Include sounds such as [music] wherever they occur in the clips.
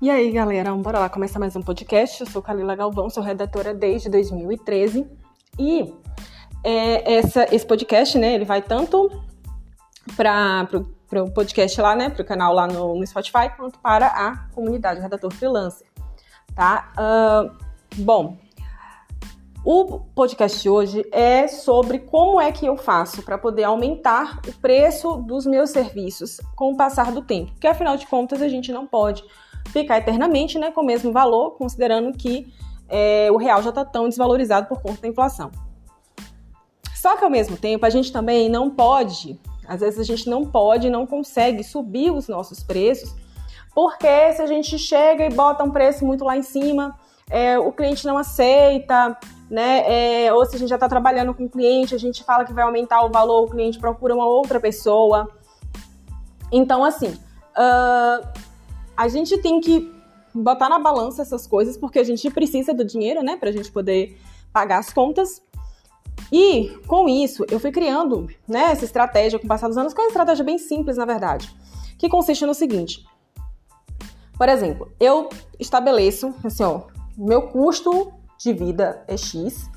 E aí, galera, bora lá começar mais um podcast. Eu sou Kalila Galvão, sou redatora desde 2013. E é, essa, esse podcast, né, ele vai tanto para o podcast lá, né, para o canal lá no, no, Spotify, quanto para a comunidade Redator Freelancer, tá? Uh, bom, o podcast de hoje é sobre como é que eu faço para poder aumentar o preço dos meus serviços com o passar do tempo, porque afinal de contas a gente não pode ficar eternamente né, com o mesmo valor, considerando que é, o real já está tão desvalorizado por conta da inflação. Só que ao mesmo tempo a gente também não pode, às vezes a gente não pode, não consegue subir os nossos preços, porque se a gente chega e bota um preço muito lá em cima, é, o cliente não aceita, né? É, ou se a gente já está trabalhando com o cliente, a gente fala que vai aumentar o valor, o cliente procura uma outra pessoa. Então, assim, uh, a gente tem que botar na balança essas coisas, porque a gente precisa do dinheiro, né, pra gente poder pagar as contas. E com isso, eu fui criando, né, essa estratégia com o passar dos anos, que é uma estratégia bem simples, na verdade, que consiste no seguinte. Por exemplo, eu estabeleço, assim, ó, meu custo de vida é X,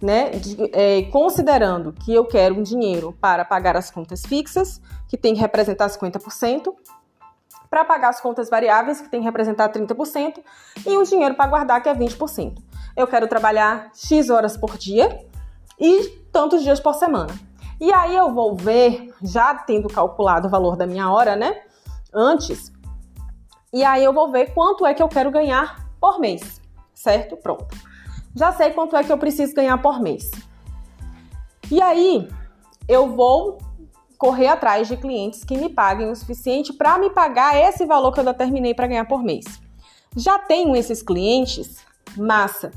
né, de, é, considerando que eu quero um dinheiro para pagar as contas fixas, que tem que representar 50%, para pagar as contas variáveis, que tem que representar 30%, e um dinheiro para guardar, que é 20%. Eu quero trabalhar X horas por dia e tantos dias por semana. E aí eu vou ver, já tendo calculado o valor da minha hora, né? Antes. E aí eu vou ver quanto é que eu quero ganhar por mês, certo? Pronto. Já sei quanto é que eu preciso ganhar por mês. E aí eu vou correr atrás de clientes que me paguem o suficiente para me pagar esse valor que eu determinei para ganhar por mês. Já tenho esses clientes? Massa.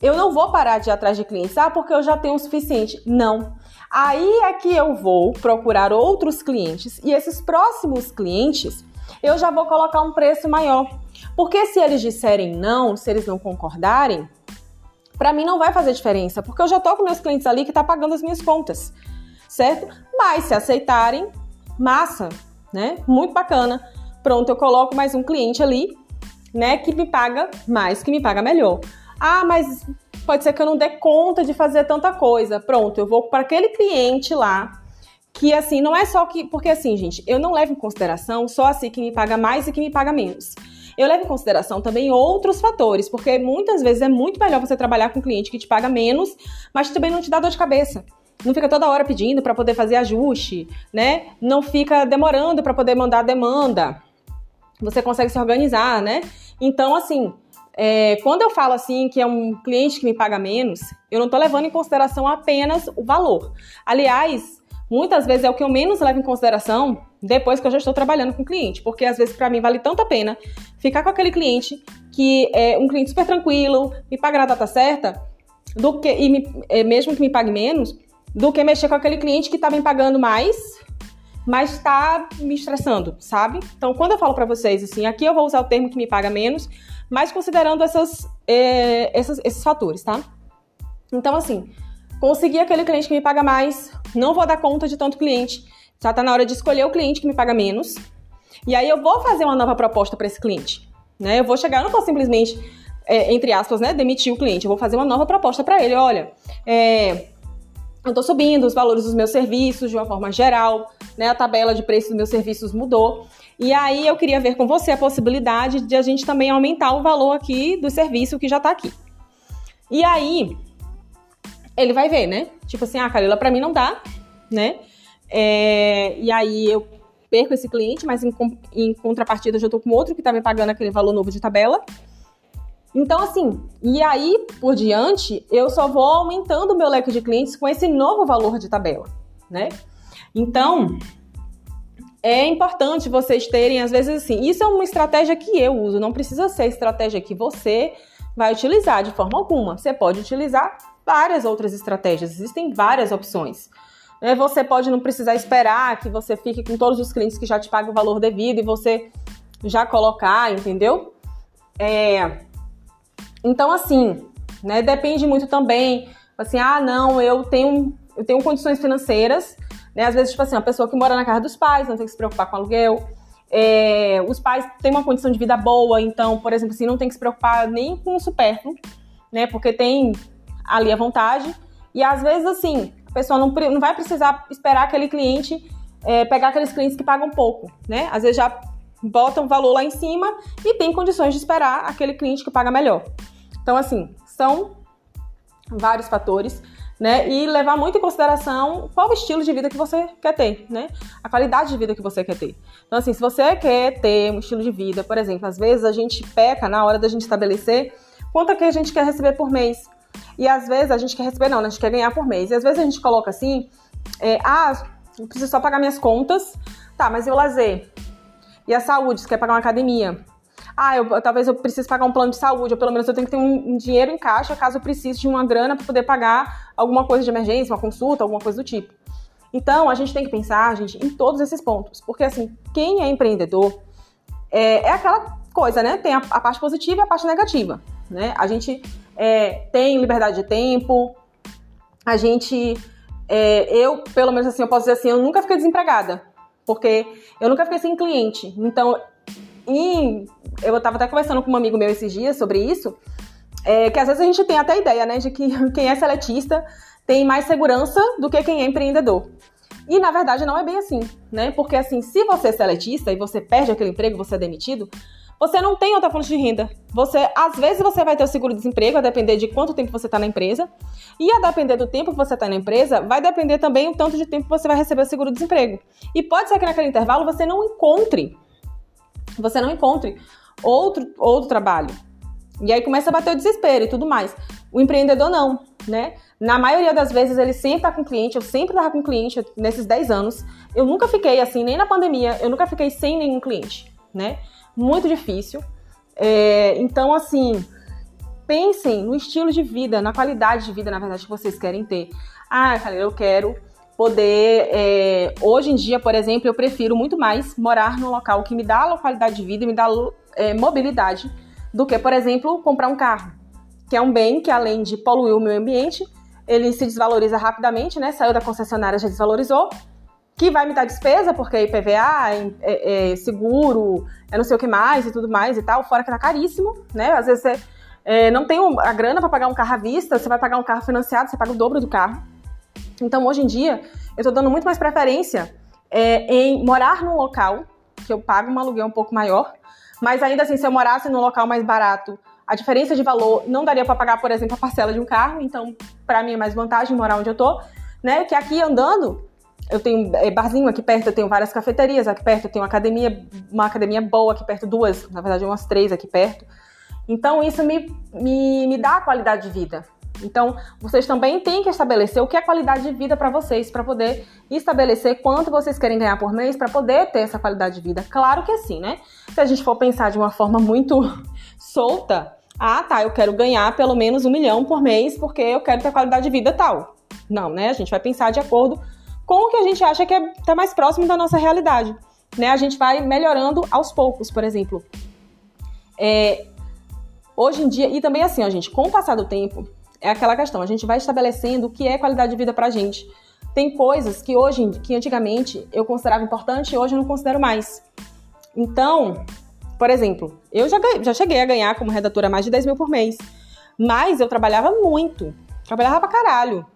Eu não vou parar de ir atrás de clientes, ah, porque eu já tenho o suficiente. Não. Aí é que eu vou procurar outros clientes e esses próximos clientes eu já vou colocar um preço maior. Porque se eles disserem não, se eles não concordarem, para mim não vai fazer diferença, porque eu já tô com meus clientes ali que tá pagando as minhas contas certo? Mas se aceitarem, massa, né? Muito bacana. Pronto, eu coloco mais um cliente ali, né, que me paga mais, que me paga melhor. Ah, mas pode ser que eu não dê conta de fazer tanta coisa. Pronto, eu vou para aquele cliente lá que assim, não é só que, porque assim, gente, eu não levo em consideração só assim que me paga mais e que me paga menos. Eu levo em consideração também outros fatores, porque muitas vezes é muito melhor você trabalhar com um cliente que te paga menos, mas também não te dá dor de cabeça não fica toda hora pedindo para poder fazer ajuste, né? Não fica demorando para poder mandar demanda. Você consegue se organizar, né? Então, assim, é, quando eu falo assim que é um cliente que me paga menos, eu não estou levando em consideração apenas o valor. Aliás, muitas vezes é o que eu menos levo em consideração depois que eu já estou trabalhando com o cliente, porque às vezes para mim vale tanto a pena ficar com aquele cliente que é um cliente super tranquilo, me paga na data certa, do que e me, é, mesmo que me pague menos, do que mexer com aquele cliente que está me pagando mais, mas está me estressando, sabe? Então, quando eu falo para vocês assim, aqui eu vou usar o termo que me paga menos, mas considerando essas, é, essas, esses fatores, tá? Então, assim, conseguir aquele cliente que me paga mais, não vou dar conta de tanto cliente, já tá na hora de escolher o cliente que me paga menos, e aí eu vou fazer uma nova proposta para esse cliente, né? Eu vou chegar, eu não vou simplesmente, é, entre aspas, né, demitir o cliente, eu vou fazer uma nova proposta para ele, olha, é, eu estou subindo os valores dos meus serviços de uma forma geral, né? A tabela de preços dos meus serviços mudou. E aí eu queria ver com você a possibilidade de a gente também aumentar o valor aqui do serviço que já está aqui. E aí ele vai ver, né? Tipo assim, ah, Carila, para mim não dá, né? É, e aí eu perco esse cliente, mas em, em contrapartida eu já estou com outro que está me pagando aquele valor novo de tabela. Então, assim, e aí por diante, eu só vou aumentando o meu leque de clientes com esse novo valor de tabela, né? Então, é importante vocês terem, às vezes, assim, isso é uma estratégia que eu uso, não precisa ser a estratégia que você vai utilizar de forma alguma. Você pode utilizar várias outras estratégias, existem várias opções. Né? Você pode não precisar esperar que você fique com todos os clientes que já te pagam o valor devido e você já colocar, entendeu? É, então, assim, né, depende muito também, assim, ah, não, eu tenho, eu tenho condições financeiras, né, às vezes, tipo assim, uma pessoa que mora na casa dos pais, não tem que se preocupar com aluguel, É, os pais têm uma condição de vida boa, então, por exemplo, assim, não tem que se preocupar nem com o supérfluo, né? Porque tem ali a vontade. E às vezes, assim, a pessoa não, não vai precisar esperar aquele cliente, é, pegar aqueles clientes que pagam pouco, né? Às vezes já botam um valor lá em cima e tem condições de esperar aquele cliente que paga melhor. Então, assim, são vários fatores né? E levar muito em consideração qual o estilo de vida que você quer ter, né? A qualidade de vida que você quer ter. Então, assim, se você quer ter um estilo de vida, por exemplo, às vezes a gente peca na hora da gente estabelecer quanto é que a gente quer receber por mês. E às vezes a gente quer receber, não, né? a gente quer ganhar por mês. E às vezes a gente coloca assim, é, ah, eu preciso só pagar minhas contas, tá, mas e o lazer? E a saúde, você quer pagar uma academia? Ah, eu, talvez eu precise pagar um plano de saúde, ou pelo menos eu tenho que ter um, um dinheiro em caixa caso eu precise de uma grana para poder pagar alguma coisa de emergência, uma consulta, alguma coisa do tipo. Então, a gente tem que pensar, gente, em todos esses pontos. Porque, assim, quem é empreendedor é, é aquela coisa, né? Tem a, a, parte positiva e a parte negativa, né? A gente é, tem liberdade de tempo, a gente... É, eu, pelo menos assim, eu posso dizer assim, eu nunca fiquei desempregada. Porque eu nunca fiquei sem cliente. Então, e eu estava até conversando com um amigo meu esses dias sobre isso, é, que às vezes a gente tem até ideia, né, de que [laughs] quem é seletista tem mais segurança do que quem é empreendedor. E na verdade não é bem assim, né? Porque assim, se você é seletista e você perde aquele emprego, você é demitido, você não tem outra fonte de renda. Você, às vezes, você vai ter o seguro-desemprego, a depender de quanto tempo você está na empresa. E a depender do tempo que você está na empresa, vai depender também o tanto de tempo que você vai receber o seguro-desemprego. E pode ser que naquele intervalo você não encontre você não encontre outro, outro trabalho. E aí começa a bater o desespero e tudo mais. O empreendedor não, né? Na maioria das vezes ele sempre tá com cliente, eu sempre tava com cliente nesses 10 anos. Eu nunca fiquei assim, nem na pandemia, eu nunca fiquei sem nenhum cliente, né? Muito difícil. É, então, assim, pensem no estilo de vida, na qualidade de vida, na verdade, que vocês querem ter. Ah, eu quero poder. É, hoje em dia, por exemplo, eu prefiro muito mais morar num local que me dá qualidade de vida e me dá é, mobilidade do que, por exemplo, comprar um carro, que é um bem que, além de poluir o meio ambiente, ele se desvaloriza rapidamente, né? Saiu da concessionária, já desvalorizou. Que vai me dar despesa, porque IPVA, é, é, seguro, é não sei o que mais e tudo mais e tal, fora que tá caríssimo, né? Às vezes você é, não tem a grana para pagar um carro à vista, você vai pagar um carro financiado, você paga o dobro do carro. Então, hoje em dia, eu estou dando muito mais preferência é, em morar num local que eu pago um aluguel um pouco maior, mas ainda assim, se eu morasse num local mais barato, a diferença de valor não daria para pagar, por exemplo, a parcela de um carro. Então, para mim é mais vantagem morar onde eu tô, né? Que aqui andando, eu tenho é, barzinho aqui perto, eu tenho várias cafeterias aqui perto, eu tenho uma academia, uma academia boa aqui perto, duas, na verdade, umas três aqui perto. Então, isso me, me, me dá qualidade de vida, então, vocês também têm que estabelecer o que é qualidade de vida para vocês, para poder estabelecer quanto vocês querem ganhar por mês, para poder ter essa qualidade de vida. Claro que sim, né? Se a gente for pensar de uma forma muito [laughs] solta, ah, tá, eu quero ganhar pelo menos um milhão por mês porque eu quero ter qualidade de vida tal. Não, né? A gente vai pensar de acordo com o que a gente acha que está é, mais próximo da nossa realidade. Né? A gente vai melhorando aos poucos, por exemplo. É, hoje em dia, e também assim, ó, gente, com o passar do tempo, é aquela questão, a gente vai estabelecendo o que é qualidade de vida pra gente. Tem coisas que hoje, que antigamente eu considerava importante e hoje eu não considero mais. Então, por exemplo, eu já, já cheguei a ganhar como redatora mais de 10 mil por mês. Mas eu trabalhava muito. Trabalhava pra caralho.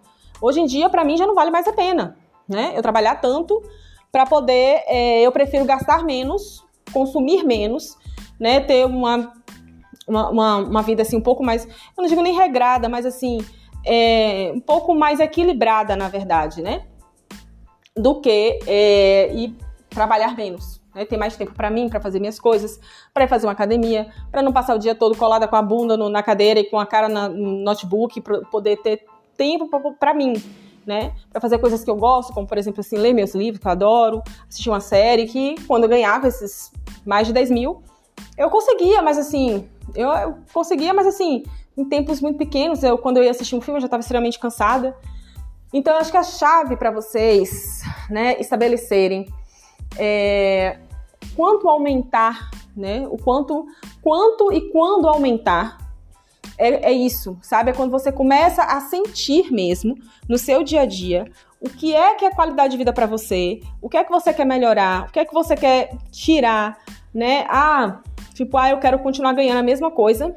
Hoje em dia, para mim, já não vale mais a pena, né? Eu trabalhar tanto para poder, é, eu prefiro gastar menos, consumir menos, né? Ter uma uma, uma, uma, vida assim um pouco mais, eu não digo nem regrada, mas assim, é, um pouco mais equilibrada, na verdade, né? Do que é, ir trabalhar menos. Né? Ter mais tempo para mim, para fazer minhas coisas, para fazer uma academia, para não passar o dia todo colada com a bunda no, na cadeira e com a cara na, no notebook, para poder ter tempo para mim. Né, para fazer coisas que eu gosto, como por exemplo assim, ler meus livros, que eu adoro, assistir uma série, que quando eu ganhava esses mais de 10 mil, eu conseguia, mas assim, eu, eu conseguia, mas assim, em tempos muito pequenos. Eu, quando eu ia assistir um filme, eu já estava extremamente cansada. Então, eu acho que a chave para vocês, né, estabelecerem é, quanto aumentar, né, o quanto, quanto e quando aumentar, é, é, isso, sabe? É quando você começa a sentir mesmo no seu dia a dia o que é que é qualidade de vida para você, o que é que você quer melhorar, o que é que você quer tirar, né? Ah, tipo, ah, eu quero continuar ganhando a mesma coisa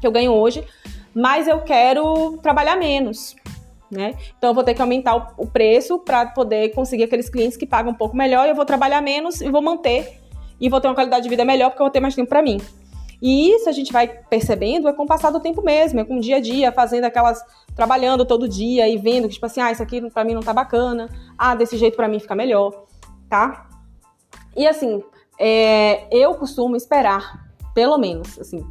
que eu ganho hoje, mas eu quero trabalhar menos, né? Então eu vou ter que aumentar o preço para poder conseguir aqueles clientes que pagam um pouco melhor, e eu vou trabalhar menos e vou manter e vou ter uma qualidade de vida melhor porque eu vou ter mais tempo para mim. E isso a gente vai percebendo é com o passar do tempo mesmo, é com o dia a dia, fazendo aquelas. trabalhando todo dia e vendo que, tipo assim, ah, isso aqui pra mim não tá bacana, ah, desse jeito pra mim fica melhor, tá? E assim, é, eu costumo esperar, pelo menos, assim,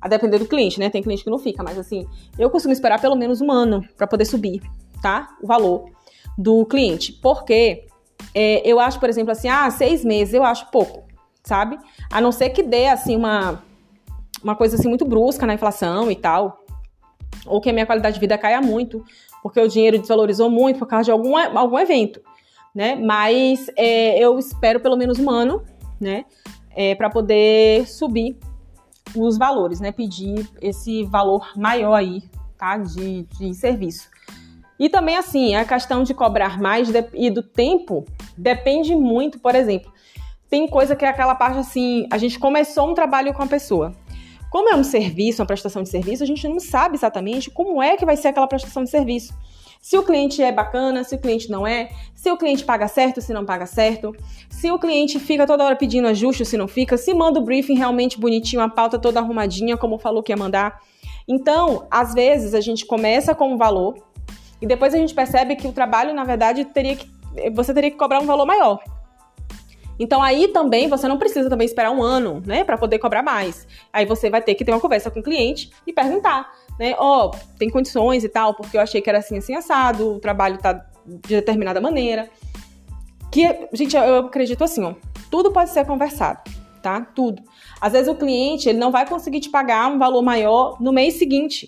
a depender do cliente, né? Tem cliente que não fica, mas assim, eu costumo esperar pelo menos um ano para poder subir, tá? O valor do cliente. Porque é, eu acho, por exemplo, assim, ah, seis meses eu acho pouco, sabe? A não ser que dê, assim, uma uma coisa assim muito brusca na inflação e tal, ou que a minha qualidade de vida caia muito, porque o dinheiro desvalorizou muito por causa de algum, algum evento, né? Mas é, eu espero pelo menos um ano, né? É, para poder subir os valores, né? Pedir esse valor maior aí, tá? De, de serviço. E também, assim, a questão de cobrar mais e do tempo depende muito, por exemplo. Tem coisa que é aquela parte assim, a gente começou um trabalho com a pessoa. Como é um serviço, uma prestação de serviço, a gente não sabe exatamente como é que vai ser aquela prestação de serviço. Se o cliente é bacana, se o cliente não é, se o cliente paga certo, se não paga certo, se o cliente fica toda hora pedindo ajuste, se não fica, se manda o briefing realmente bonitinho, a pauta toda arrumadinha, como falou que ia mandar. Então, às vezes a gente começa com um valor e depois a gente percebe que o trabalho, na verdade, teria que você teria que cobrar um valor maior. Então aí também você não precisa também esperar um ano, né, para poder cobrar mais. Aí você vai ter que ter uma conversa com o cliente e perguntar, né, ó, oh, tem condições e tal, porque eu achei que era assim assim assado, o trabalho tá de determinada maneira. Que, gente, eu acredito assim, ó, tudo pode ser conversado, tá? Tudo. Às vezes o cliente, ele não vai conseguir te pagar um valor maior no mês seguinte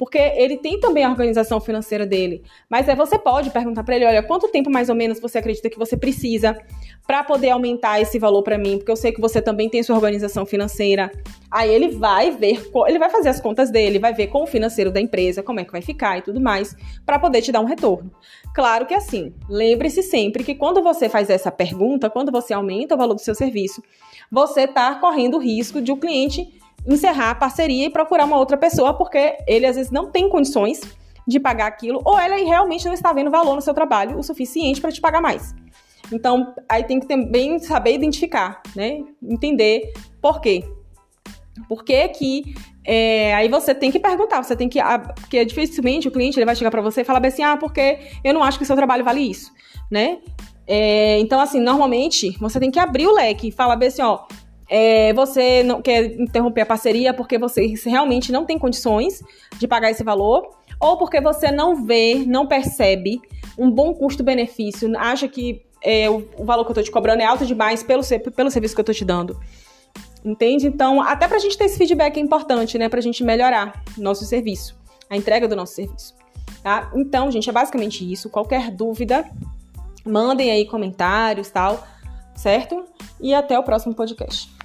porque ele tem também a organização financeira dele. Mas é você pode perguntar para ele, olha, quanto tempo mais ou menos você acredita que você precisa para poder aumentar esse valor para mim? Porque eu sei que você também tem sua organização financeira. Aí ele vai ver, ele vai fazer as contas dele, vai ver com o financeiro da empresa como é que vai ficar e tudo mais, para poder te dar um retorno. Claro que assim, lembre-se sempre que quando você faz essa pergunta, quando você aumenta o valor do seu serviço, você está correndo o risco de o cliente encerrar a parceria e procurar uma outra pessoa, porque ele às vezes não tem condições de pagar aquilo, ou ela realmente não está vendo valor no seu trabalho o suficiente para te pagar mais. Então, aí tem que também saber identificar, né? Entender por quê. Por que que... É, aí você tem que perguntar, você tem que... Porque dificilmente o cliente ele vai chegar para você e falar assim, ah, porque eu não acho que o seu trabalho vale isso, né? É, então, assim, normalmente você tem que abrir o leque e falar assim, ó, é, você não quer interromper a parceria porque você realmente não tem condições de pagar esse valor, ou porque você não vê, não percebe um bom custo-benefício, acha que é, o, o, valor que eu estou te cobrando é alto demais pelo, pelo serviço que eu estou te dando. Entende? Então, até para a gente ter esse feedback é importante, né? A gente melhorar nosso serviço, a entrega do nosso serviço. Tá? Então, gente, é basicamente isso. Qualquer dúvida, mandem aí comentários, tal, certo? E até o próximo podcast.